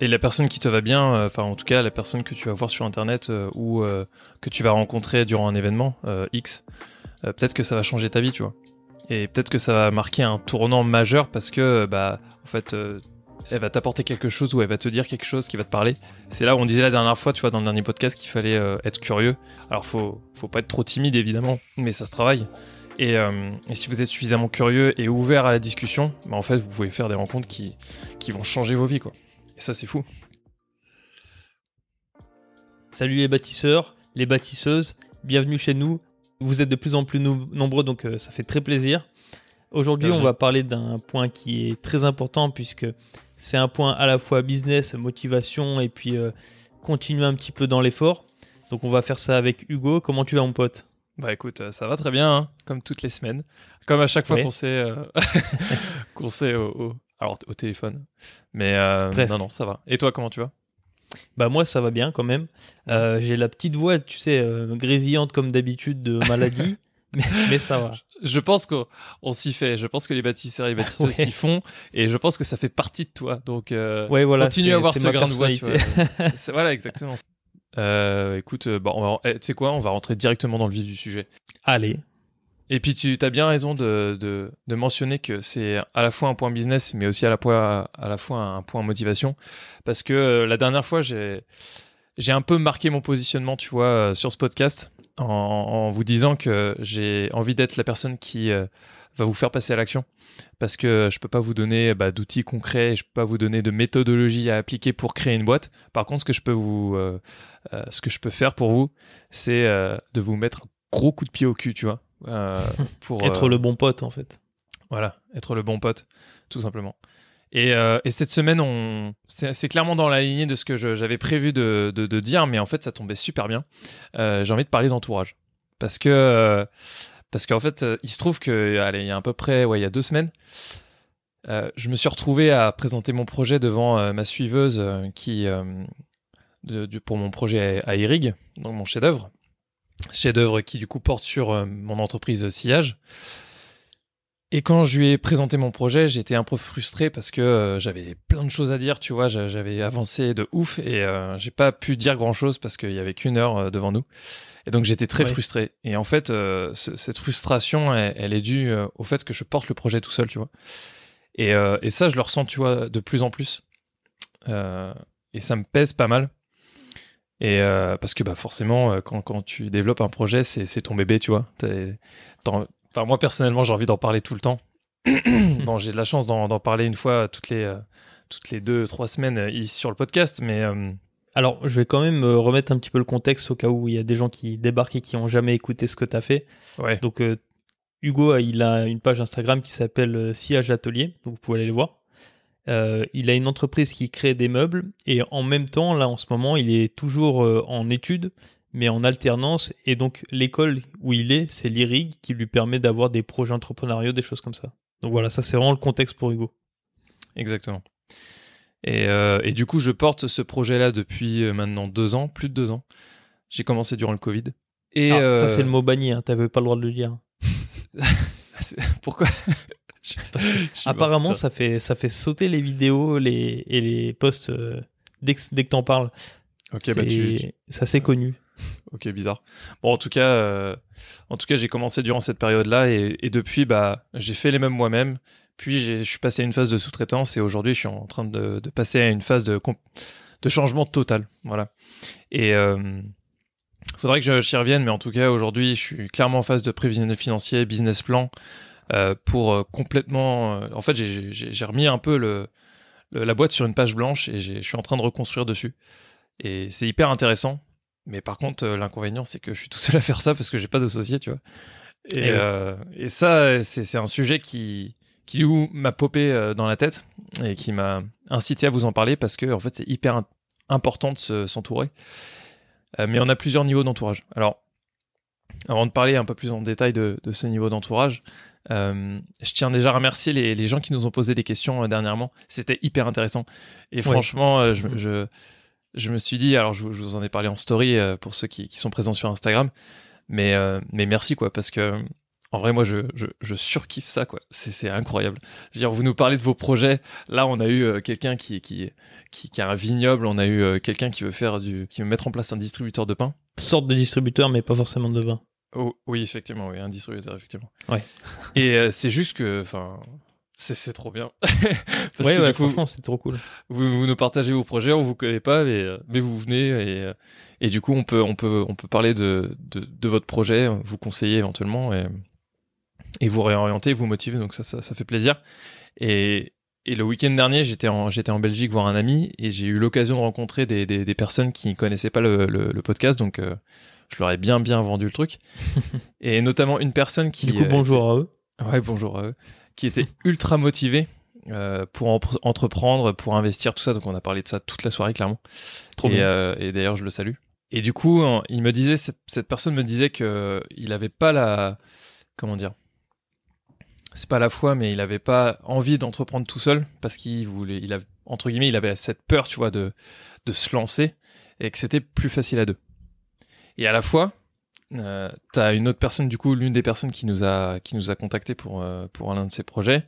Et la personne qui te va bien, euh, enfin en tout cas la personne que tu vas voir sur internet euh, ou euh, que tu vas rencontrer durant un événement X, peut-être que ça va changer ta vie, tu vois. Et peut-être que ça va marquer un tournant majeur parce que bah en fait elle va t'apporter quelque chose ou elle va te dire quelque chose qui va te parler. C'est là où on disait la dernière fois, tu vois, dans le dernier podcast qu'il fallait être curieux. Alors faut faut pas être trop timide évidemment, mais ça se travaille. Et, et si vous êtes suffisamment curieux et ouvert à la discussion, bah en fait vous pouvez faire des rencontres qui qui vont changer vos vies quoi. Et ça c'est fou. Salut les bâtisseurs, les bâtisseuses, bienvenue chez nous. Vous êtes de plus en plus nombreux, donc euh, ça fait très plaisir. Aujourd'hui, on va parler d'un point qui est très important puisque c'est un point à la fois business, motivation et puis euh, continuer un petit peu dans l'effort. Donc on va faire ça avec Hugo. Comment tu vas mon pote? Bah écoute, euh, ça va très bien, hein, comme toutes les semaines. Comme à chaque fois qu'on s'est euh, qu'on s'est au, au- alors au téléphone. Mais euh, non non, ça va. Et toi comment tu vas? Bah moi ça va bien quand même. Euh, J'ai la petite voix, tu sais, euh, grésillante comme d'habitude de maladie, mais, mais ça va. Je pense qu'on on s'y fait. Je pense que les bâtisseurs et les bâtisseuses Ouais. s'y font et je pense que ça fait partie de toi. Donc Ouais voilà. continue à avoir ce grain de voix. Tu vois. voilà exactement. Écoute, bon, eh, tu sais quoi, on va rentrer directement dans le vif du sujet. Allez. Et puis tu as bien raison de, de, mentionner que c'est à la fois un point business, mais aussi à la fois, à la fois un point motivation. Parce que euh, la dernière fois, j'ai un peu marqué mon positionnement, tu vois, euh, sur ce podcast, en, vous disant que j'ai envie d'être la personne qui euh, va vous faire passer à l'action. Parce que je peux pas vous donner bah, d'outils concrets, et je peux pas vous donner de méthodologie à appliquer pour créer une boîte. Par contre, ce que je peux vous, ce que je peux faire pour vous, c'est de vous mettre un gros coup de pied au cul, tu vois. Euh, pour Être euh, le bon pote en fait. voilà, être le bon pote, tout simplement. Et, euh, et cette semaine, on... c'est clairement dans la lignée de ce que j'avais prévu de, de- de dire, mais en fait, ça tombait super bien. Euh, J'ai envie de parler d'entourage. Parce que, euh, parce qu'en fait, il se trouve que, allez, il y a à peu près, ouais, il y a deux semaines, je me suis retrouvé à présenter mon projet devant ma suiveuse qui, de- pour mon projet à, à Irig, donc mon chef-d'œuvre. Chef-d'œuvre qui, du coup, porte sur euh, mon entreprise Sillage. Et quand je lui ai présenté mon projet, j'étais un peu frustré parce que euh, j'avais plein de choses à dire, tu vois, j'a- j'avais avancé de ouf et euh, j'ai pas pu dire grand chose parce qu'il y avait qu'une heure euh, devant nous. Et donc j'étais très Ouais. frustré. Et en fait, ce- cette frustration, elle, elle est due au fait que je porte le projet tout seul, tu vois. Et, et ça, je le ressens, tu vois, de plus en plus. Et ça me pèse pas mal. Et euh, parce que bah, forcément, euh, quand, quand tu développes un projet, c'est ton bébé, tu vois. Enfin, moi, personnellement, j'ai envie d'en parler tout le temps. bon, j'ai de la chance d'en parler une fois toutes les, euh, toutes les deux, trois semaines ici sur le podcast, mais euh, Alors, je vais quand même remettre un petit peu le contexte au cas où il y a des gens qui débarquent et qui ont jamais écouté ce que tu as fait. ouais. Donc, Hugo, il a une page Instagram qui s'appelle Sillage Atelier, donc vous pouvez aller le voir. Euh, il a une entreprise qui crée des meubles et en même temps, là en ce moment, il est toujours euh, en études, mais en alternance. Et donc, l'école où il est, c'est l'IRIG qui lui permet d'avoir des projets entrepreneuriaux, des choses comme ça. Donc voilà, ça c'est vraiment le contexte pour Hugo. Exactement. Et, euh, et du coup, je porte ce projet-là depuis maintenant deux ans, plus de deux ans. J'ai commencé durant le Covid. Et Ah, Ça c'est le mot banni, hein, t'avais pas le droit de le dire. Pourquoi? Parce que je suis mort, Apparemment, ça fait, ça fait sauter les vidéos les, et les posts euh, dès que, dès que t'en parles. Ok, bah tu, tu- Ça c'est connu. Ok, bizarre. Bon, en tout cas, euh, en tout cas, j'ai commencé durant cette période-là et, et depuis, bah, j'ai fait les mêmes moi-même. Puis, j'ai- je suis passé à une phase de sous-traitance et aujourd'hui, je suis en train de, de passer à une phase de, de changement total. Voilà. Et euh, faudrait que je- j'y revienne, mais en tout cas, aujourd'hui, je suis clairement en phase de prévisionnel financier, business plan, pour euh, complètement. euh, en fait, j'ai- remis un peu le, le- la boîte sur une page blanche et je suis en train de reconstruire dessus. Et c'est hyper intéressant. Mais par contre, euh, l'inconvénient, c'est que je suis tout seul à faire ça parce que j'ai pas d'associé, tu vois. Et, Eh euh, et ça, c'est un sujet qui, qui m'a popé euh, dans la tête et qui m'a incité à vous en parler parce que, en fait, c'est hyper important de se- s'entourer. Euh, mais on a plusieurs niveaux d'entourage. Alors, avant de parler un peu plus en détail de, de ces niveaux d'entourage, euh, je tiens déjà à remercier les, les gens qui nous ont posé des questions euh, dernièrement. C'était hyper intéressant. Et franchement, euh, je, je, je me suis dit, alors je, je vous en ai parlé en story pour ceux qui, qui sont présents sur Instagram, mais, mais merci quoi, parce que En vrai, moi, je, je, je surkiffe ça, quoi. C'est incroyable. Je veux dire, vous nous parlez de vos projets. Là, on a eu euh, quelqu'un qui, qui, qui, qui a un vignoble. On a eu euh, quelqu'un qui veut faire du, qui veut mettre en place un distributeur de pain. Sorte de distributeur, mais pas forcément de vin. Oh, oui, effectivement, oui, un distributeur, effectivement. Ouais. Et euh, c'est juste que, enfin, c'est trop bien. Parce ouais, que ouais, du coup, franchement, c'est trop cool. vous, vous nous partagez vos projets, on vous connaît pas, mais, mais vous venez et, et du coup, on peut, on peut, on peut parler de, de, de votre projet, vous conseiller éventuellement et, et vous réorienter, vous motiver. Donc ça, ça, ça fait plaisir. Et, et le week-end dernier, j'étais en, j'étais en Belgique voir un ami et j'ai eu l'occasion de rencontrer des, des, des personnes qui ne connaissaient pas le, le, le podcast. Donc, euh, je leur ai bien, bien vendu le truc. et notamment une personne qui. Du coup, euh, bonjour à eux. Ouais, bonjour à eux. Qui était ultra motivé euh, pour entreprendre, pour investir, tout ça. Donc, on a parlé de ça toute la soirée, clairement. Trop et, bien. euh, et d'ailleurs, je le salue. Et du coup, il me disait, cette, cette personne me disait que il avait pas la, comment dire, c'est pas la foi, mais il avait pas envie d'entreprendre tout seul parce qu'il voulait, il avait, entre guillemets, il avait cette peur, tu vois, de, de se lancer et que c'était plus facile à deux. Et à la fois, euh, t'as une autre personne, du coup, l'une des personnes qui nous a, qui nous a contacté pour, euh, pour l'un de ses projets,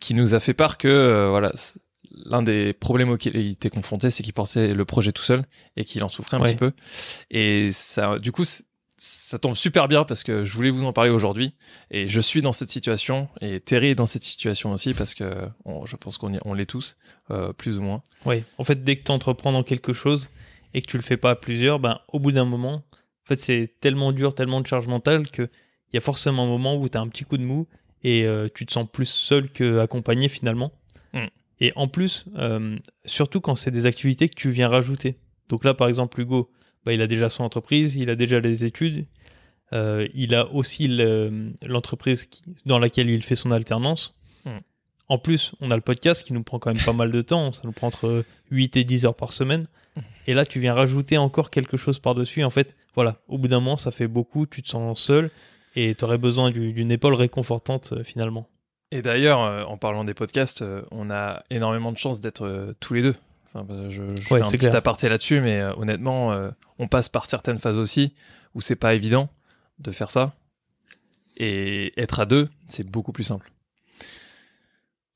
qui nous a fait part que, euh, voilà, l'un des problèmes auxquels il était confronté, c'est qu'il portait le projet tout seul et qu'il en souffrait un Ouais. petit peu. Et ça, du coup, c'est- ça tombe super bien parce que je voulais vous en parler aujourd'hui et je suis dans cette situation et Terry est dans cette situation aussi parce que on- je pense qu'on on l'est tous, euh, plus ou moins. Ouais. En fait, dès que tu entreprends dans quelque chose et que tu le fais pas à plusieurs, ben, au bout d'un moment, en fait, c'est tellement dur, tellement de charge mentale que il y a forcément un moment où tu as un petit coup de mou et euh, tu te sens plus seul qu'accompagné finalement. Mm. Et en plus, euh, surtout quand c'est des activités que tu viens rajouter. Donc là, par exemple, Hugo, bah, il a déjà son entreprise, il a déjà les études, euh, il a aussi le- l'entreprise dans laquelle il fait son alternance. Mm. En plus, on a le podcast qui nous prend quand même pas mal de temps, ça nous prend entre 8 et 10 heures par semaine. Et là, tu viens rajouter encore quelque chose par-dessus. En fait, voilà, au bout d'un moment, ça fait beaucoup, tu te sens seul et tu aurais besoin du- d'une épaule réconfortante euh, finalement. Et d'ailleurs, euh, en parlant des podcasts, on a énormément de chance d'être tous les deux. Enfin, bah, je je Ouais, fais un petit clair. aparté là-dessus, mais euh, honnêtement, euh, on passe par certaines phases aussi où c'est pas évident de faire ça. Et être à deux, c'est beaucoup plus simple.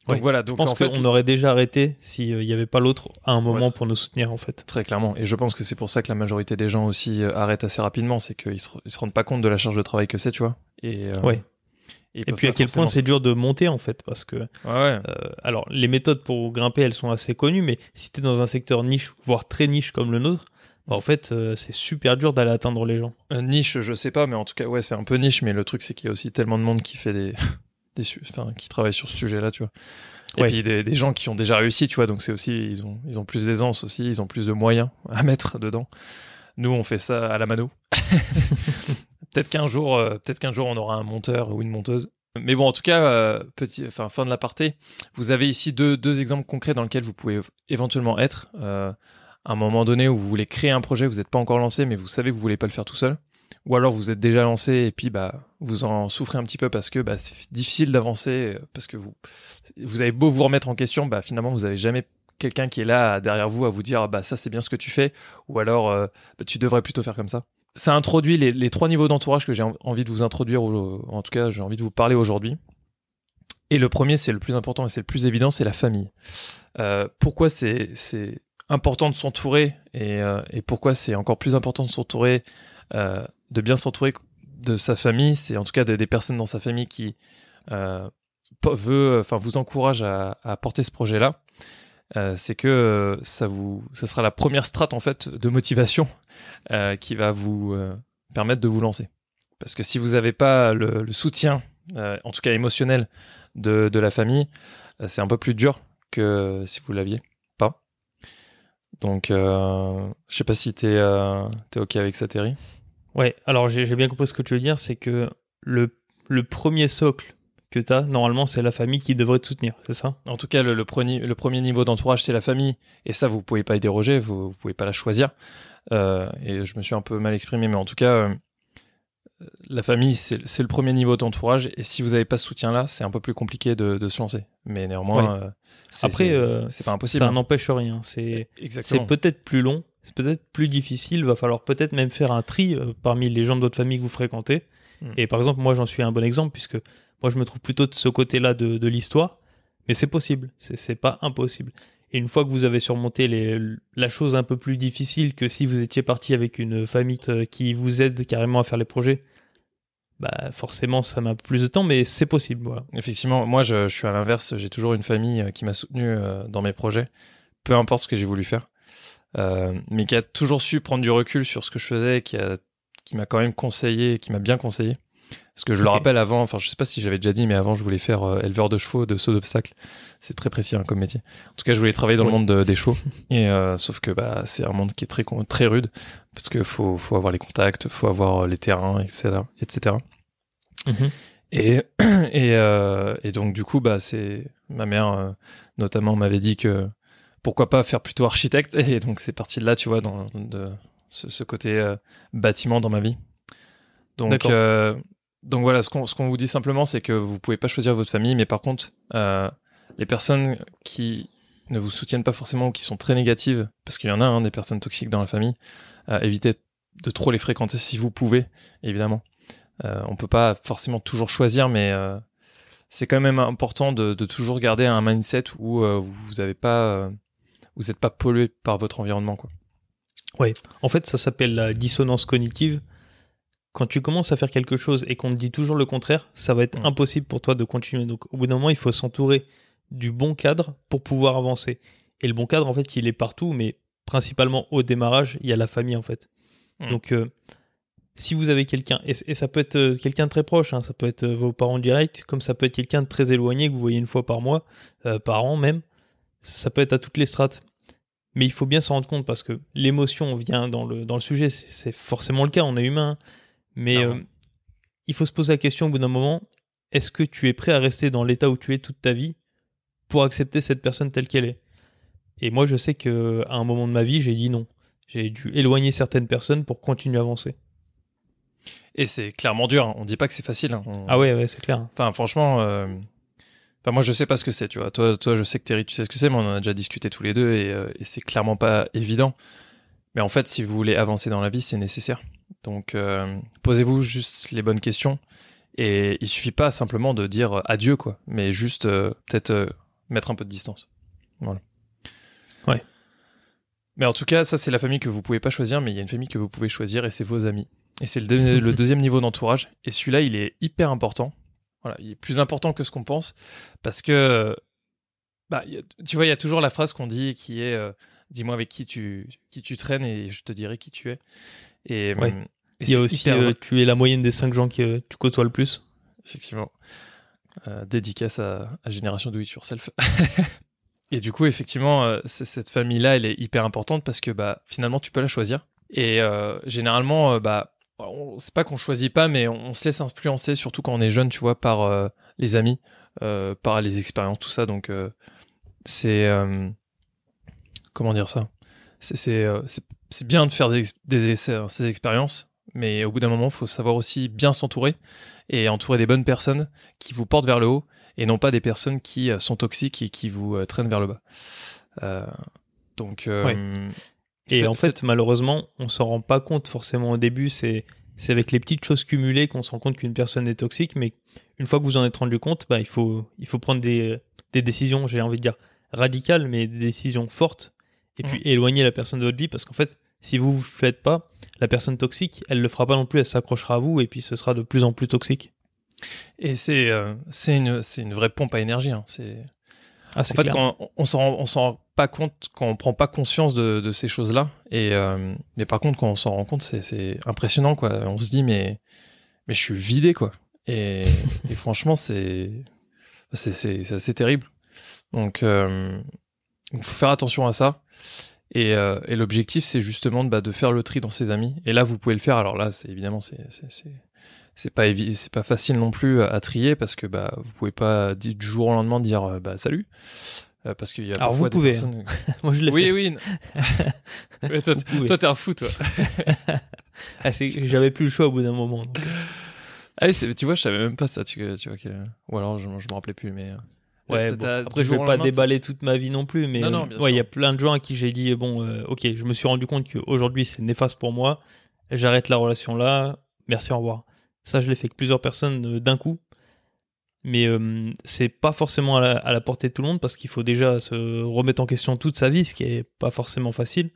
Donc Ouais, voilà, Je donc pense en fait, qu'on aurait déjà arrêté s'il n'y avait pas l'autre à un moment Ouais. pour nous soutenir en fait. Très clairement. Et je pense que c'est pour ça que la majorité des gens aussi euh, arrêtent assez rapidement. C'est qu'ils se, se rendent pas compte de la charge de travail que c'est, tu vois. Et, euh, Ouais. Et puis à quel point c'est dur de monter en fait parce que ouais. Euh, alors, les méthodes pour grimper, elles sont assez connues, mais si tu es dans un secteur niche, voire très niche comme le nôtre, bah, en fait, euh, c'est super dur d'aller atteindre les gens. Euh, niche, je sais pas, mais en tout cas, ouais, c'est un peu niche. Mais le truc, c'est qu'il y a aussi tellement de monde qui fait des, des su- enfin, qui travaille sur ce sujet-là, tu vois. Et Ouais. puis des, des gens qui ont déjà réussi, tu vois. Donc c'est aussi, ils ont, ils ont plus d'aisance aussi, ils ont plus de moyens à mettre dedans. Nous, on fait ça à la mano. peut-être qu'un jour, euh, peut-être qu'un jour, on aura un monteur ou une monteuse. Mais bon, en tout cas, euh, petit, enfin, fin de l'aparté, vous avez ici deux, deux exemples concrets dans lesquels vous pouvez éventuellement être. Euh, à un moment donné où vous voulez créer un projet, vous n'êtes pas encore lancé, mais vous savez que vous voulez pas le faire tout seul. Ou alors vous êtes déjà lancé et puis bah vous en souffrez un petit peu parce que bah, c'est difficile d'avancer parce que vous vous avez beau vous remettre en question, bah finalement vous avez jamais quelqu'un qui est là derrière vous à vous dire bah ça c'est bien ce que tu fais ou alors bah, tu devrais plutôt faire comme ça. Ça introduit les, trois niveaux d'entourage que j'ai en- envie de vous introduire ou en tout cas j'ai envie de vous parler aujourd'hui. Et le premier c'est le plus important et c'est le plus évident c'est la famille. Euh, pourquoi c'est important de s'entourer et, euh, et pourquoi c'est encore plus important de s'entourer euh, de bien s'entourer de sa famille, c'est en tout cas des, personnes dans sa famille qui veut, enfin vous encourage à, à porter ce projet-là. Euh, c'est que euh, ça vous, ça sera la première strate en fait de motivation euh, qui va vous permettre de vous lancer. Parce que si vous n'avez pas le, soutien, en tout cas émotionnel, de, de la famille, c'est un peu plus dur que si vous l'aviez pas. Donc, je sais pas si euh, es ok avec ça, Terry. Ouais, alors j'ai bien compris ce que tu veux dire, c'est que le, le premier socle que tu as, normalement, c'est la famille qui devrait te soutenir, c'est ça? En tout cas, le, le premier, le premier niveau d'entourage, c'est la famille. Et ça, vous pouvez pas y déroger, vous, vous pouvez pas la choisir. Euh, et je me suis un peu mal exprimé, mais en tout cas, euh, la famille, c'est c'est le premier niveau d'entourage. Et si vous n'avez pas ce soutien-là, c'est un peu plus compliqué de, de se lancer. Mais néanmoins, euh, c'est- Après, c'est c'est pas impossible. Ça hein. n'empêche rien. C'est c'est Exactement. peut-être plus long, c'est peut-être plus difficile, va falloir peut-être même faire un tri parmi les gens de votre famille que vous fréquentez Mm. Et par exemple, moi, j'en suis un bon exemple, puisque moi, je me trouve plutôt de ce côté-là de, l'histoire, mais c'est possible, c'est pas impossible. Et une fois que vous avez surmonté la chose un peu plus difficile que si vous étiez parti avec une famille euh, qui vous aide carrément à faire les projets, bah forcément, ça peu plus de temps, mais c'est possible. Effectivement, moi je, suis à l'inverse, j'ai toujours une famille euh, qui m'a soutenu euh, dans mes projets, peu importe ce que j'ai voulu faire, mais qui a toujours su prendre du recul sur ce que je faisais, qui m'a quand même conseillé, qui m'a bien conseillé. Parce que je le rappelle avant, enfin je sais pas si j'avais déjà dit, mais avant je voulais faire euh, éleveur de chevaux, de saut d'obstacles. C'est très précis hein, comme métier. En tout cas, je voulais travailler dans le monde de- des chevaux. Et euh, sauf que bah c'est un monde qui est très très rude parce que faut faut avoir les contacts, faut avoir euh, les terrains, etc. etc. Et, et, euh, et donc, du coup, bah, c'est ma mère, notamment, m'avait dit que pourquoi pas faire plutôt architecte. Et donc, c'est parti de là, tu vois, dans de, ce, ce côté bâtiment dans ma vie. Donc, euh, donc voilà, ce qu'on vous dit simplement, c'est que vous pouvez pas choisir votre famille, mais par contre, euh, les personnes qui ne vous soutiennent pas forcément ou qui sont très négatives, parce qu'il y en a hein, des personnes toxiques dans la famille, euh, évitez de trop les fréquenter si vous pouvez, évidemment. Euh, on peut pas forcément toujours choisir, mais euh, c'est quand même important de, toujours garder un mindset où vous pas, n'êtes pas pollué par votre environnement, quoi. En fait, ça s'appelle la dissonance cognitive. Quand tu commences à faire quelque chose et qu'on te dit toujours le contraire, ça va être Mm. impossible pour toi de continuer. Donc, au bout d'un moment, il faut s'entourer du bon cadre pour pouvoir avancer. Et le bon cadre, en fait, il est partout, mais principalement au démarrage, il y a la famille, en fait. Mm. Donc, euh, si vous avez quelqu'un, et, et ça peut être euh, quelqu'un de très proche, hein, ça peut être euh, vos parents directs, comme ça peut être quelqu'un de très éloigné que vous voyez une fois par mois, euh, par an même, ça peut être à toutes les strates. Mais il faut bien s'en rendre compte parce que l'émotion vient dans le, dans le sujet, c'est c'est forcément le cas, on est humain. Mais euh, il faut se poser la question au bout d'un moment, est-ce que tu es prêt à rester dans l'état où tu es toute ta vie pour accepter cette personne telle qu'elle est? Et moi je sais qu'à un moment de ma vie, j'ai dit non. J'ai dû éloigner certaines personnes pour continuer à avancer. Et c'est clairement dur. hein. On dit pas que c'est facile. hein. On- Ah ouais, ouais, c'est clair. Enfin, franchement, euh, enfin, moi, je sais pas ce que c'est, tu vois. Toi, toi, je sais que Terry, tu sais ce que c'est, mais on en a déjà discuté tous les deux et, euh, et c'est clairement pas évident. Mais en fait, si vous voulez avancer dans la vie, c'est nécessaire. Donc, euh, posez-vous juste les bonnes questions et il suffit pas simplement de dire euh, adieu, quoi, mais juste euh, peut-être euh, mettre un peu de distance. Voilà. Ouais. Mais en tout cas, ça, c'est la famille que vous pouvez pas choisir, mais il y a une famille que vous pouvez choisir et c'est vos amis. Et c'est le, deux- le deuxième niveau d'entourage. Et celui-là, il est hyper important. Voilà, il est plus important que ce qu'on pense parce que, bah, a- tu vois, il y a toujours la phrase qu'on dit qui est Dis-moi avec qui tu, qui tu traînes et je te dirai qui tu es. Et, Ouais. hum, et Il y a aussi, hyper euh, tu es la moyenne des 5 gens que tu côtoies le plus. effectivement. Euh, dédicace à, à Génération Do It Yourself. et du coup, effectivement, euh, cette famille-là, elle est hyper importante parce que bah, finalement, tu peux la choisir. Et euh, généralement, euh, bah, on- c'est pas qu'on choisit pas, mais on, on se laisse influencer, surtout quand on est jeune, tu vois, par euh, les amis, euh, par les expériences, tout ça. Donc, euh, c'est. Euh, comment dire ça C'est euh, bien de faire des, des essais, hein, ces expériences, mais au bout d'un moment, il faut savoir aussi bien s'entourer et entourer des bonnes personnes qui vous portent vers le haut et non pas des personnes qui euh, sont toxiques et qui vous euh, traînent vers le bas. Euh, donc, euh, Ouais. Et Fait- en fait, malheureusement, on s'en rend pas compte forcément au début. C'est c'est avec les petites choses cumulées qu'on se rend compte qu'une personne est toxique. Mais une fois que vous en êtes rendu compte, bah, il, faut, il faut prendre des, des décisions, j'ai envie de dire radicales, mais des décisions fortes. Et puis éloigner la personne de votre vie. Parce qu'en fait, si vous ne le faites pas, la personne toxique, elle le fera pas non plus. Elle s'accrochera à vous et puis ce sera de plus en plus toxique. et c'est euh, c'est une, c'est une vraie pompe à énergie. hein. C'est Ah, En c'est fait, clair. quand on, on s'en rend- on s'en rend pas compte, quand on prend pas conscience de, de ces choses-là, et euh, mais par contre, quand on s'en rend compte, c'est, c'est impressionnant, quoi. On se dit, mais, mais je suis vidé, quoi. Et, et franchement, c'est, c'est, c'est, c'est assez terrible. Donc, euh, il faut faire attention à ça. Et, euh, et l'objectif, c'est justement bah, de faire le tri dans ses amis. Et là, vous pouvez le faire. Alors là, c'est évidemment, c'est, c'est, pas c'est pas facile non plus à, à trier parce que bah vous pouvez pas du jour au lendemain dire euh, bah salut Euh, parce qu'il y a Alors, vous des pouvez, personnes- Moi, je l'ai oui fait. oui Ouais, toi, t'es un fou toi Ah, J'avais plus le choix au bout d'un moment. donc. ah oui tu vois je savais même pas ça tu, tu vois que- ou alors je, je me rappelais plus mais euh, Ouais, bon, après je vais pas déballer toute ma vie non plus, mais Non, non, euh, ouais, il y a plein de gens à qui j'ai dit bon, euh, ok, je me suis rendu compte qu'aujourd'hui c'est néfaste pour moi, j'arrête la relation là, merci, au revoir. Ça, je l'ai fait avec plusieurs personnes euh, d'un coup. Mais euh, c'est pas forcément à la, à la portée de tout le monde parce qu'il faut déjà se remettre en question toute sa vie, ce qui est pas forcément facile.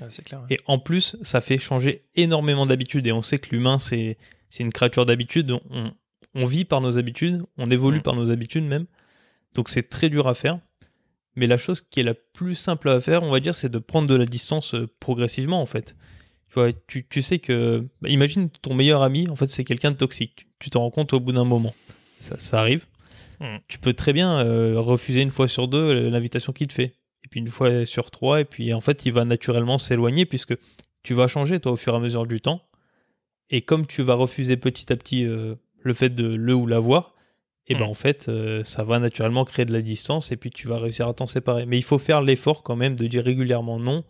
Ah, c'est clair. ouais. Et en plus, ça fait changer énormément d'habitudes. Et on sait que l'humain, c'est une créature d'habitude. On, on vit par nos habitudes, on évolue Mm. par nos habitudes même. Donc c'est très dur à faire. Mais la chose qui est la plus simple à faire, on va dire, c'est de prendre de la distance euh, progressivement, en fait. Tu vois, tu, tu sais que... bah, imagine ton meilleur ami, en fait, c'est quelqu'un de toxique. Tu t'en rends compte au bout d'un moment. Ça, ça arrive. Mm. Tu peux très bien euh, refuser une fois sur deux euh, l'invitation qu'il te fait. Et puis une fois sur trois, et puis en fait, il va naturellement s'éloigner puisque tu vas changer, toi, au fur et à mesure du temps. Et comme tu vas refuser petit à petit euh, le fait de le ou la voir, et ben Mm. en fait, euh, ça va naturellement créer de la distance et puis tu vas réussir à t'en séparer. Mais il faut faire l'effort quand même de dire régulièrement non.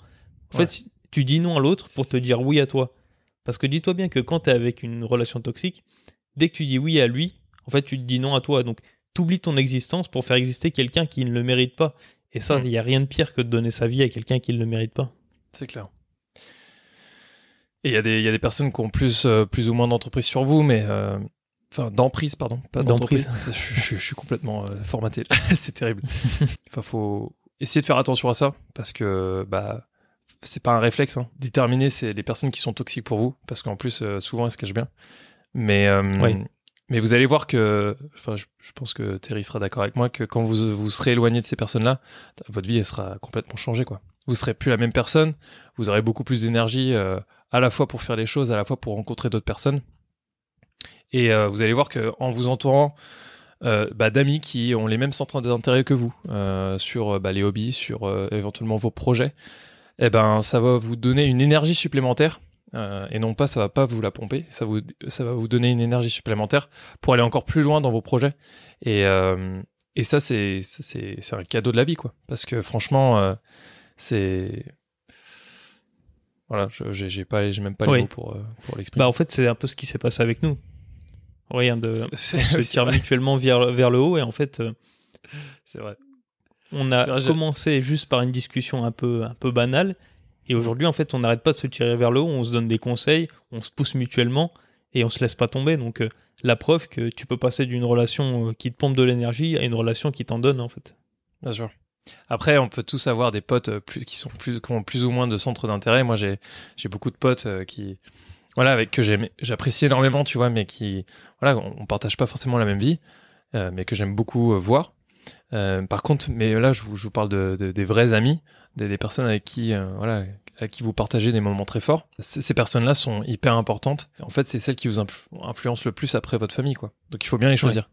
En Ouais. fait, si tu dis non à l'autre pour te dire oui à toi. Parce que dis-toi bien que quand tu es avec une relation toxique, dès que tu dis oui à lui, en fait, tu te dis non à toi. Donc, tu oublies ton existence pour faire exister quelqu'un qui ne le mérite pas. Et ça, il Mm. n'y a rien de pire que de donner sa vie à quelqu'un qui ne le mérite pas. C'est clair. Et il y, a des- il y a des personnes qui ont plus, euh, plus ou moins d'entreprise sur vous, mais. euh, Enfin, d'emprise, pardon. Pas D'emprise. je, je- je suis complètement euh, formaté. c'est terrible. Enfin, faut essayer de faire attention à ça, parce que, bah. C'est pas un réflexe, hein. Déterminer, c'est les personnes qui sont toxiques pour vous, parce qu'en plus, euh, souvent, elles se cachent bien. Mais. euh, Oui. Mais vous allez voir que, enfin, je, je pense que Terry sera d'accord avec moi, que quand vous vous serez éloigné de ces personnes-là, votre vie, elle sera complètement changée, quoi. Vous serez plus la même personne, vous aurez beaucoup plus d'énergie, à la fois pour faire les choses, à la fois pour rencontrer d'autres personnes. Et euh, vous allez voir que en vous entourant euh, bah, d'amis qui ont les mêmes centres d'intérêt que vous euh, sur bah, les hobbies, sur éventuellement vos projets, eh ben ça va vous donner une énergie supplémentaire. et non pas, ça va pas vous la pomper, ça, vous, ça va vous donner une énergie supplémentaire pour aller encore plus loin dans vos projets. Et, et ça, c'est ça, c'est c'est un cadeau de la vie, quoi. Parce que franchement, c'est voilà, je- j'ai j'ai pas, j'ai même pas les Oui. mots pour pour l'exprimer. Bah, en fait, c'est un peu ce qui s'est passé avec nous. Rien de. On se tire vrai, mutuellement vers, vers le haut et en fait, euh, c'est vrai. on a vrai, commencé juste par une discussion un peu, un peu banale et aujourd'hui, en fait, on n'arrête pas de se tirer vers le haut, on se donne des conseils, on se pousse mutuellement et on se laisse pas tomber. Donc, euh, la preuve que tu peux passer d'une relation euh, qui te pompe de l'énergie à une relation qui t'en donne, en fait. Bien sûr. Après, on peut tous avoir des potes plus, qui sont plus, qui ont plus ou moins de centres d'intérêt. Moi, j'ai, beaucoup de potes qui, voilà, avec que j'apprécie énormément, tu vois, mais qui, voilà, on, on partage pas forcément la même vie, euh, mais que j'aime beaucoup euh, voir. Euh, par contre, mais là, je vous, je vous parle de, de- des vrais amis, des, des personnes avec qui, voilà, avec qui vous partagez des moments très forts. C- ces personnes-là sont hyper importantes. En fait, c'est celles qui vous influ- influencent le plus après votre famille, quoi. Donc, il faut bien les choisir.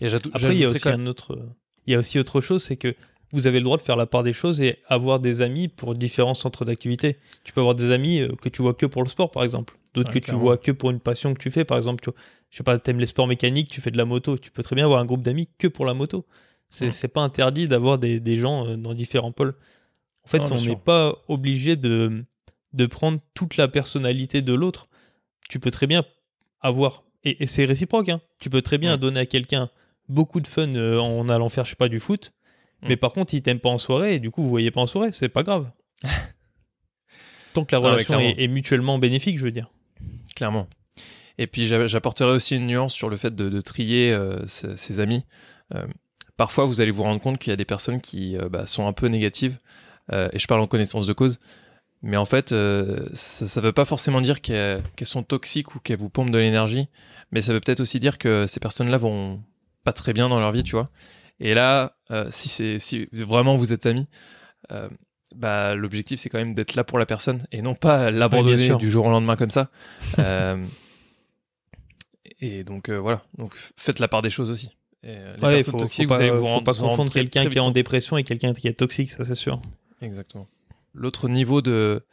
Et j'adou- Après, il y a aussi un autre. Il y a aussi autre chose, c'est que vous avez le droit de faire la part des choses et avoir des amis pour différents centres d'activité. Tu peux avoir des amis euh, que tu vois que pour le sport, par exemple. D'autres Ouais, que tu vois que pour une passion que tu fais, par exemple. Tu, je sais pas, t'aimes les sports mécaniques, tu fais de la moto. Tu peux très bien avoir un groupe d'amis que pour la moto. C'est c'est pas interdit d'avoir des, des gens euh, dans différents pôles. En fait, Non, on n'est pas obligé de, de prendre toute la personnalité de l'autre. Tu peux très bien avoir. Et, et c'est réciproque. hein. Tu peux très bien Ouais. donner à quelqu'un beaucoup de fun euh, en allant faire, je sais pas, du foot. Mm. Mais par contre, il t'aime pas en soirée et du coup, vous voyez pas en soirée. C'est pas grave. Tant que la Ah ouais, relation clairement. est, est mutuellement bénéfique, je veux dire. Clairement. Et puis j'a- j'apporterai aussi une nuance sur le fait de, de trier euh, ses, ses amis. Euh, parfois, vous allez vous rendre compte qu'il y a des personnes qui euh, bah, sont un peu négatives, euh, et je parle en connaissance de cause. Mais en fait, euh, ça ne veut pas forcément dire qu'elles qu'elles sont toxiques ou qu'elles vous pompent de l'énergie, mais ça veut peut-être aussi dire que ces personnes-là vont pas très bien dans leur vie, tu vois. Et là, euh, si, c'est si vraiment vous êtes amis, euh, bah, l'objectif c'est quand même d'être là pour la personne et non pas l'abandonner du jour au lendemain comme ça. Euh, et donc voilà, donc faites la part des choses aussi. Et, les Ouais, personnes faut, toxiques, faut vous allez pas, vous faut rendre, pas vous confondre quelqu'un qui est en dépression et quelqu'un qui est toxique, ça c'est sûr. Exactement. L'autre niveau de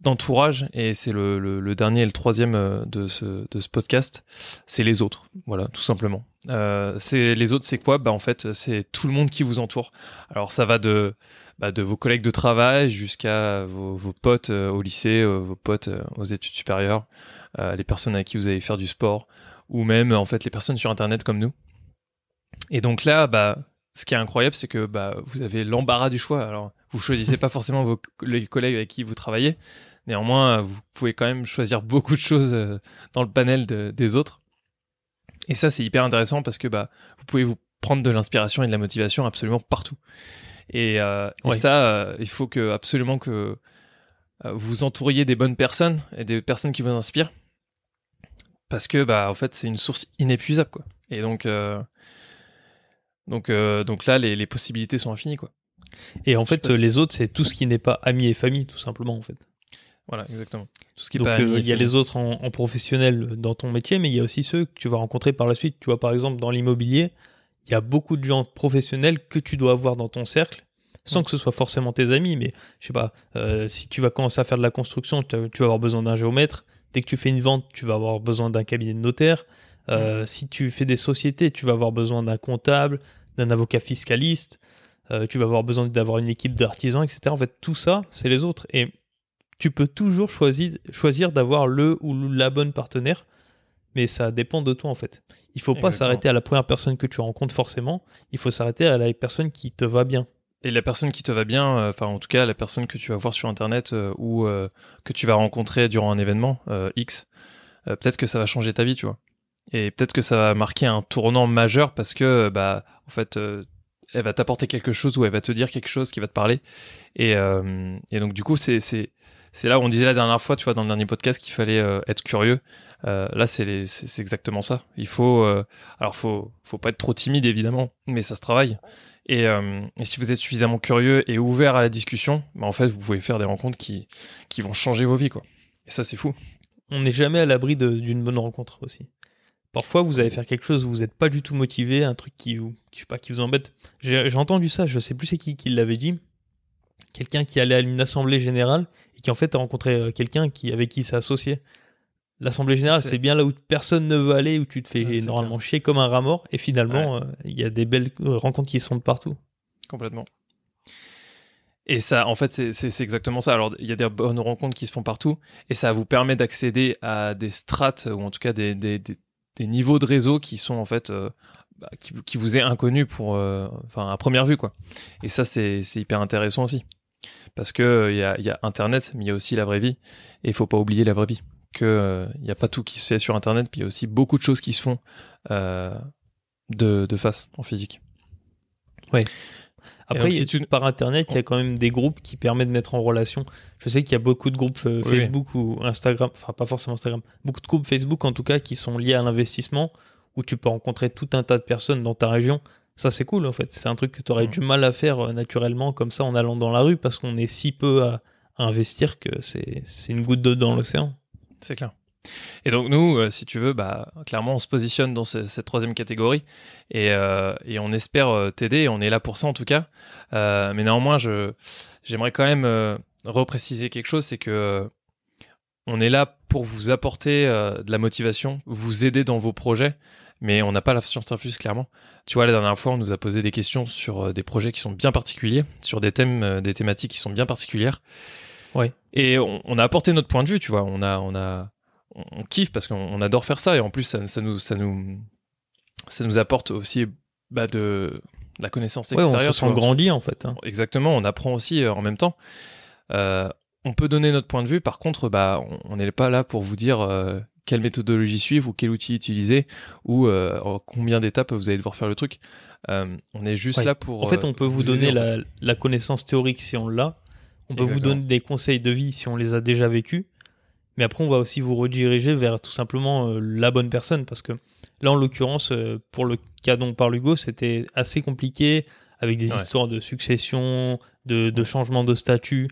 d'entourage, et c'est le, dernier et le troisième euh, de ce, de ce podcast, c'est les autres. Voilà, tout simplement. Euh, c'est les autres, c'est quoi? Bah en fait, c'est tout le monde qui vous entoure. Alors ça va de bah, de vos collègues de travail jusqu'à vos, potes euh, au lycée, vos potes aux études supérieures, les personnes avec qui vous allez faire du sport, ou même en fait les personnes sur Internet comme nous. Et donc là, bah ce qui est incroyable, c'est que bah, vous avez l'embarras du choix. Alors, vous choisissez pas forcément vos, les collègues avec qui vous travaillez. Néanmoins, vous pouvez quand même choisir beaucoup de choses euh, dans le panel de- des autres. Et ça, c'est hyper intéressant parce que bah, vous pouvez vous prendre de l'inspiration et de la motivation absolument partout. Et, euh, et ça, euh, il faut que absolument que euh, vous entouriez des bonnes personnes et des personnes qui vous inspirent. Parce que, bah, en fait, c'est une source inépuisable, quoi. Et donc, euh, donc, euh, donc là, les, les possibilités sont infinies, quoi. Et en fait, euh, les autres, c'est tout ce qui n'est pas amis et famille, tout simplement, en fait. Voilà, exactement. Tout ce qui est Donc pas euh, il y a les autres en, en professionnel dans ton métier, mais il y a aussi ceux que tu vas rencontrer par la suite. Tu vois, par exemple, dans l'immobilier, il y a beaucoup de gens professionnels que tu dois avoir dans ton cercle, sans que ce soit forcément tes amis. Mais je sais pas, euh, si tu vas commencer à faire de la construction, tu vas avoir besoin d'un géomètre. Dès que tu fais une vente, tu vas avoir besoin d'un cabinet de notaire. Euh, Si tu fais des sociétés, tu vas avoir besoin d'un comptable, d'un avocat fiscaliste. Euh, tu vas avoir besoin d'avoir une équipe d'artisans, etc. En fait, tout ça, c'est les autres. Et tu peux toujours choisir, choisir d'avoir le ou la bonne partenaire, mais ça dépend de toi en fait. Il faut pas s'arrêter à la première personne que tu rencontres forcément, il faut s'arrêter à la personne qui te va bien. Et la personne qui te va bien, euh, enfin en tout cas la personne que tu vas voir sur internet ou que tu vas rencontrer durant un événement X, peut-être que ça va changer ta vie, tu vois. Et peut-être que ça va marquer un tournant majeur parce que bah en fait euh, elle va t'apporter quelque chose ou elle va te dire quelque chose qui va te parler. Et, euh, et donc du coup c'est c'est là où on disait la dernière fois, tu vois, dans le dernier podcast qu'il fallait euh, être curieux. Là c'est exactement ça. Il faut alors faut faut pas être trop timide évidemment, mais ça se travaille. Et, et si vous êtes suffisamment curieux et ouvert à la discussion, bah en fait, vous pouvez faire des rencontres qui, qui vont changer vos vies, quoi. Et ça, c'est fou. On n'est jamais à l'abri d'une bonne rencontre aussi. Parfois, vous allez faire quelque chose où vous n'êtes pas du tout motivé, un truc qui vous, je sais pas, qui vous embête. J'ai entendu ça, je sais plus c'est qui qui l'avait dit. Quelqu'un qui allait à une assemblée générale et qui en fait a rencontré euh, quelqu'un qui avec qui il s'est associé. L'assemblée générale, C'est- bien là où personne ne veut aller, où tu te fais Ah, normalement chier comme un rat mort. Et finalement, euh, il y a des belles euh, rencontres qui se font de partout. Complètement. Et ça, en fait, c'est- exactement ça. Alors, il y a des bonnes rencontres qui se font partout, et ça vous permet d'accéder à des strates, ou en tout cas des, des, des- des niveaux de réseau qui sont, en fait, euh, bah, qui, vous est inconnu pour, euh, enfin, à première vue, quoi. Et ça, c'est hyper intéressant aussi. Parce que euh, il y, a, il y a Internet, mais il y a aussi la vraie vie, et il faut pas oublier la vraie vie. Que euh, il n'y a pas tout qui se fait sur Internet, puis il y a aussi beaucoup de choses qui se font euh, de, de face, en physique. Après, si tu- par Internet, il y a quand même des groupes qui permettent de mettre en relation. Je sais qu'il y a beaucoup de groupes euh, Oui. Facebook ou Instagram, enfin pas forcément Instagram, beaucoup de groupes Facebook en tout cas qui sont liés à l'investissement, où tu peux rencontrer tout un tas de personnes dans ta région. Ça, c'est cool en fait. C'est un truc que tu aurais Mhm. du mal à faire euh, naturellement comme ça en allant dans la rue parce qu'on est si peu à, à investir que c'est c'est une goutte d'eau dans l'océan. C'est clair. Et donc nous, euh, si tu veux, bah, clairement, on se positionne dans ce- cette troisième catégorie et, euh, et on espère euh, t'aider. On est là pour ça en tout cas. Mais néanmoins, je j'aimerais quand même repréciser quelque chose, c'est que on est là pour vous apporter de la motivation, vous aider dans vos projets. Mais on n'a pas la science infuse, clairement. Tu vois, la dernière fois, on nous a posé des questions sur des projets qui sont bien particuliers, sur des thèmes, des thématiques qui sont bien particulières. Ouais. Et on, on a apporté notre point de vue, tu vois. On a, on a, on, kiffe parce qu'on on adore faire ça et en plus ça, ça nous, ça nous, ça nous apporte aussi bah, de, de la connaissance Ouais, on extérieure. se sent grandi en fait. hein. Exactement, on apprend aussi euh, en même temps. Euh, on peut donner notre point de vue, par contre, bah, on- n'est pas là pour vous dire euh, quelle méthodologie suivre ou quel outil utiliser ou euh, en combien d'étapes vous allez devoir faire le truc. Euh, on est juste Ouais. là pour. En fait, on peut vous, aider, donner en fait. la, connaissance théorique si on l'a. On peut vous donner des conseils de vie si on les a déjà vécus. Mais après, on va aussi vous rediriger vers tout simplement euh, la bonne personne. Parce que là, en l'occurrence, euh, pour le cas dont parle Hugo, c'était assez compliqué avec des Ouais. histoires de succession, de, changement de statut,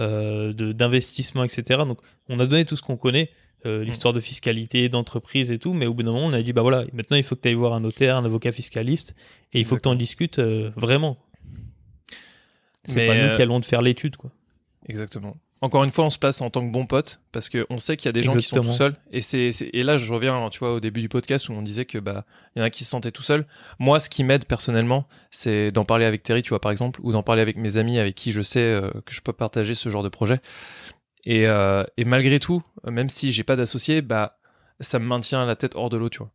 euh, d'investissement, etc. Donc, on a donné tout ce qu'on connaît. euh, l'histoire de fiscalité, d'entreprise et tout, mais au bout d'un moment, on a dit, bah voilà, maintenant il faut que tu ailles voir un notaire, un avocat fiscaliste, et il faut que tu en discutes vraiment. C'est pas nous qui allons te faire l'étude, quoi. Exactement. Encore une fois, on se place en tant que bon pote parce qu'on sait qu'il y a des gens qui sont tout seuls. Et, c'est, et là, je reviens, tu vois, au début du podcast où on disait que bah, il y en a qui se sentaient tout seuls. Moi, ce qui m'aide personnellement, c'est d'en parler avec Terry, tu vois, par exemple, ou d'en parler avec mes amis avec qui je sais euh, que je peux partager ce genre de projet. Et, euh, et malgré tout, même si j'ai pas d'associé, bah, ça me maintient la tête hors de l'eau, tu vois.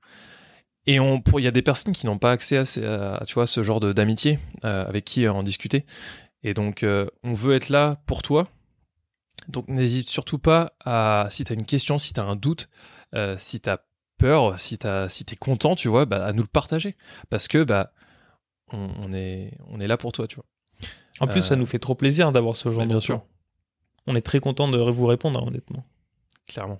Et il y a des personnes qui n'ont pas accès à, ces- à, tu vois, ce genre de, d'amitié euh, avec qui en discuter. Et donc, on veut être là pour toi. Donc, n'hésite surtout pas à, si tu as une question, si tu as un doute, euh, si tu as peur, si t'es content, tu vois, bah, à nous le partager parce que bah on, on est on est là pour toi, tu vois. En plus, ça Euh, nous fait trop plaisir d'avoir ce genre bah, de bien retour. sûr. On est très content de vous répondre, hein, honnêtement. Clairement.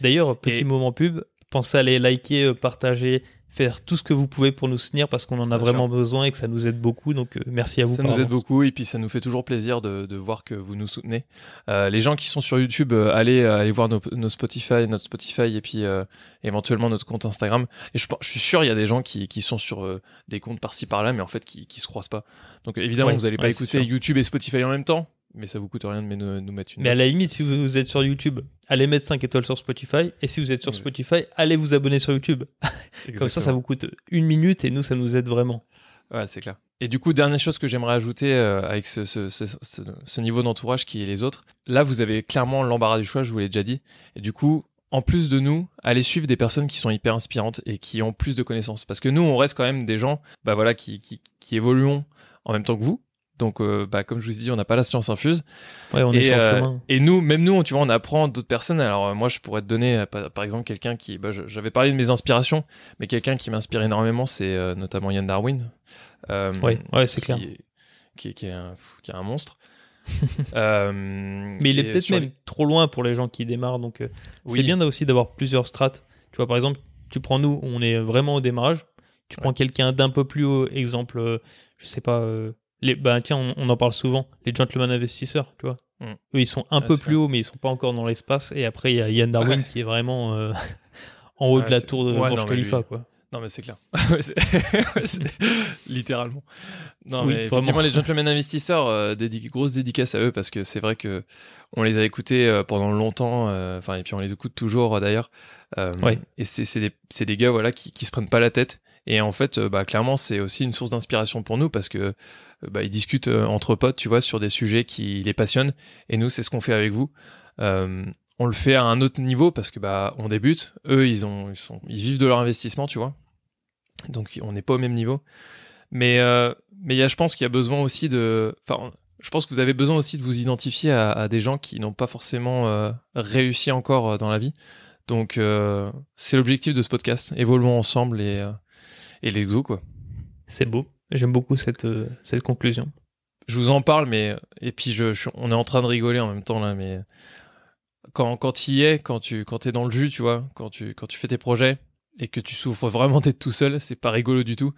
D'ailleurs, petit Et- moment pub, pensez à aller liker, euh, partager, faire tout ce que vous pouvez pour nous soutenir parce qu'on en a Bien vraiment besoin et que ça nous aide beaucoup. Donc, euh, merci à vous. Ça nous aide beaucoup et puis ça nous fait toujours plaisir de, de voir que vous nous soutenez. Euh, les gens qui sont sur YouTube, euh, allez, allez voir nos, nos Spotify, notre Spotify et puis éventuellement notre compte Instagram. Et je, suis sûr, il y a des gens qui, qui sont sur des comptes par-ci par-là, mais en fait qui, qui se croisent pas. Donc évidemment, Ouais, vous n'allez pas ouais, écouter. YouTube et Spotify en même temps, mais ça vous coûte rien de nous, nous mettre une. Mais à la limite, si vous, vous êtes sur YouTube, allez mettre 5 étoiles sur Spotify. Et si vous êtes sur. Spotify, allez vous abonner sur YouTube. Comme ça, ça vous coûte une minute et nous, ça nous aide vraiment. Ouais, c'est clair. Et du coup, dernière chose que j'aimerais ajouter euh, avec ce, ce, ce, ce- ce niveau d'entourage qui est les autres, là, vous avez clairement l'embarras du choix, je vous l'ai déjà dit. Et du coup, en plus de nous, allez suivre des personnes qui sont hyper inspirantes et qui ont plus de connaissances. Parce que nous, on reste quand même des gens bah voilà, qui, qui, qui évoluons en même temps que vous. Donc, euh, bah, comme je vous ai dit, on n'a pas la science infuse. Ouais, on est et, sur le euh, chemin. et nous, même nous, tu vois, on apprend d'autres personnes. Alors, euh, moi, je pourrais te donner, par, exemple, quelqu'un qui. bah, J'avais parlé de mes inspirations, mais quelqu'un qui m'inspire énormément, c'est notamment Yann Darwin. Ouais, ouais, c'est qui clair. est- Qui, est- qui est un, qui est un monstre. Euh, Mais il est peut-être même les- trop loin pour les gens qui démarrent. Donc, euh, Oui. c'est bien aussi d'avoir plusieurs strates. Tu vois, par exemple, tu prends nous, on est vraiment au démarrage. Tu prends quelqu'un d'un peu plus haut, exemple, euh, je sais pas, les, bah tiens, on, on en parle souvent, les gentlemen investisseurs, tu vois. Mm. Eux, ils sont un Ah, peu plus hauts, mais ils sont pas encore dans l'espace. Et après, il y a Yann Darwin Ouais. qui est vraiment euh, en haut Ouais, de la tour de ouais, Burj Khalifa, lui- quoi. Non, mais c'est clair. Littéralement. Non, Oui, mais effectivement, vraiment. les gentlemen investisseurs, euh, grosse dédicace à eux parce que c'est vrai que on les a écoutés euh, pendant longtemps, enfin, et puis on les écoute toujours d'ailleurs. Ouais. Et c'est des, des gars voilà, qui, qui se prennent pas la tête. Et en fait, bah, clairement, c'est aussi une source d'inspiration pour nous parce que bah, ils discutent euh, entre potes, tu vois, sur des sujets qui les passionnent. Et nous, c'est ce qu'on fait avec vous. Euh, on le fait à un autre niveau parce que bah on débute. Eux, ils ont, ils sont, ils vivent de leur investissement, tu vois. Donc on n'est pas au même niveau. Mais euh, mais y a, je pense qu'il y a besoin aussi de, enfin, je pense que vous avez besoin aussi de vous identifier à, des gens qui n'ont pas forcément euh, réussi encore euh, dans la vie. Donc euh, c'est l'objectif de ce podcast. Évoluons ensemble et euh, et les go quoi. C'est beau. J'aime beaucoup cette, euh, cette conclusion. je vous en parle, mais et puis on est en train de rigoler en même temps là, mais quand quand y es, quand tu quand es dans le jus, tu vois, quand tu quand tu fais tes projets et que tu souffres vraiment d'être tout seul, c'est pas rigolo du tout.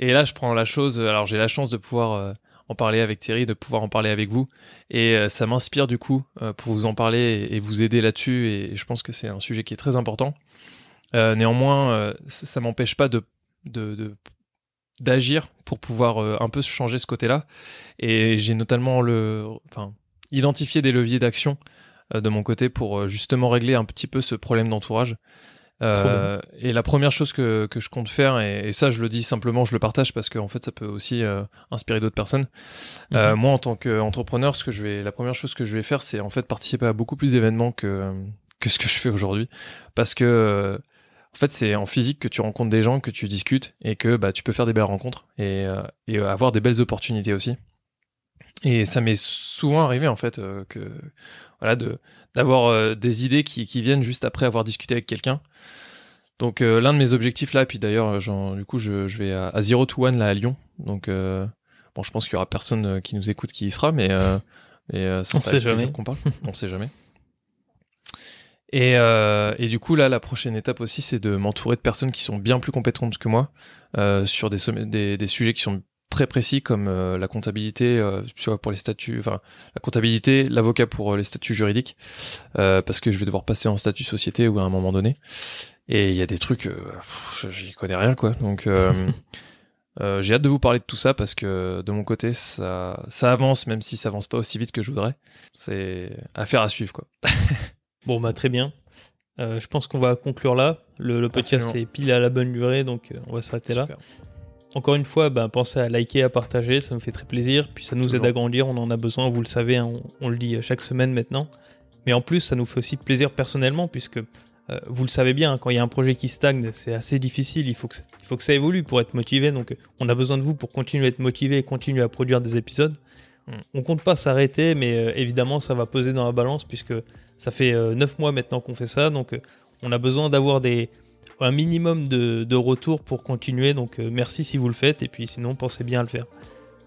Et là, je prends la chose. Alors j'ai la chance de pouvoir euh, en parler avec Thierry, de pouvoir en parler avec vous, et euh, ça m'inspire du coup pour vous en parler et, vous aider là-dessus. Et, je pense que c'est un sujet qui est très important. Néanmoins, ça, ça m'empêche pas de- de d'agir pour pouvoir euh, un peu changer ce côté-là. Et j'ai notamment le, enfin, identifié des leviers d'action euh, de mon côté pour euh, justement régler un petit peu ce problème d'entourage. Et la première chose que, que je compte faire, et, et ça je le dis simplement, je le partage parce qu'en fait ça peut aussi inspirer d'autres personnes. Euh, moi en tant qu'entrepreneur, ce que je vais, la première chose que je vais faire, c'est en fait participer à beaucoup plus d'événements que, que ce que je fais aujourd'hui. Parce que en fait, c'est en physique que tu rencontres des gens, que tu discutes et que bah, tu peux faire des belles rencontres et, euh, et avoir des belles opportunités aussi. Et ça m'est souvent arrivé en fait euh, que voilà de d'avoir euh, des idées qui, qui viennent juste après avoir discuté avec quelqu'un. Donc l'un de mes objectifs là, puis d'ailleurs du coup je, je vais à, à Zero to One là à Lyon. Donc bon, je pense qu'il y aura personne qui nous écoute qui y sera, mais mais ça On sera sait avec plaisir jamais. qu'on parle. On sait jamais. Et, euh, et du coup, là, la prochaine étape aussi, c'est de m'entourer de personnes qui sont bien plus compétentes que moi euh, sur des, des, des sujets qui sont très précis comme euh, la comptabilité, euh, tu vois, pour les statuts, enfin, la comptabilité, l'avocat pour euh, les statuts juridiques, euh, parce que je vais devoir passer en statut société ou à un moment donné. Et il y a des trucs, euh, j'y connais rien, quoi. Donc, euh, euh, j'ai hâte de vous parler de tout ça parce que de mon côté, ça, ça avance, même si ça avance pas aussi vite que je voudrais. C'est affaire à suivre, quoi. Bon, bah très bien. Euh, je pense qu'on va conclure là. Le, le podcast est pile à la bonne durée, donc euh, on va s'arrêter là. Encore une fois, bah, pensez à liker, à partager, ça nous fait très plaisir. Puis ça nous aide à grandir, on en a besoin, vous le savez, hein, on, on le dit euh, chaque semaine maintenant. Mais en plus, ça nous fait aussi plaisir personnellement, puisque euh, vous le savez bien, hein, quand il y a un projet qui stagne, c'est assez difficile, il faut, que, ça- il faut que ça évolue pour être motivé. Donc on a besoin de vous pour continuer à être motivé et continuer à produire des épisodes. Mm. On compte pas s'arrêter, mais euh, évidemment, ça va peser dans la balance, puisque ça fait 9 mois maintenant qu'on fait ça. Donc euh, on a besoin d'avoir des, un minimum de, de retour pour continuer. Donc euh, merci si vous le faites. Et puis sinon, pensez bien à le faire.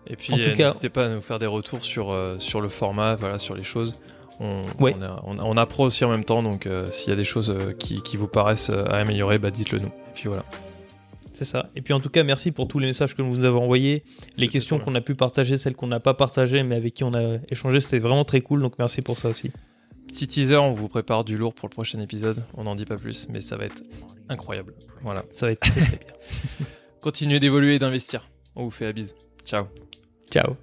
Et puis En tout euh, cas- n'hésitez pas à nous faire des retours sur, euh, sur le format, voilà, sur les choses. On, Ouais. on, a- on, on apprend aussi en même temps, donc euh, s'il y a des choses euh, qui, qui vous paraissent euh, à améliorer, bah, dites-le nous. Et puis voilà. C'est ça. Et puis en tout cas, merci pour tous les messages que vous nous avez envoyés, les questions qu'on a pu partager, celles qu'on n'a pas partagées, mais avec qui on a échangé. C'était vraiment très cool. Donc merci pour ça aussi. Petit teaser, on vous prépare du lourd pour le prochain épisode. On n'en dit pas plus, mais ça va être incroyable. Voilà. Ça va être très très bien. Continuez d'évoluer et d'investir. On vous fait la bise. Ciao. Ciao.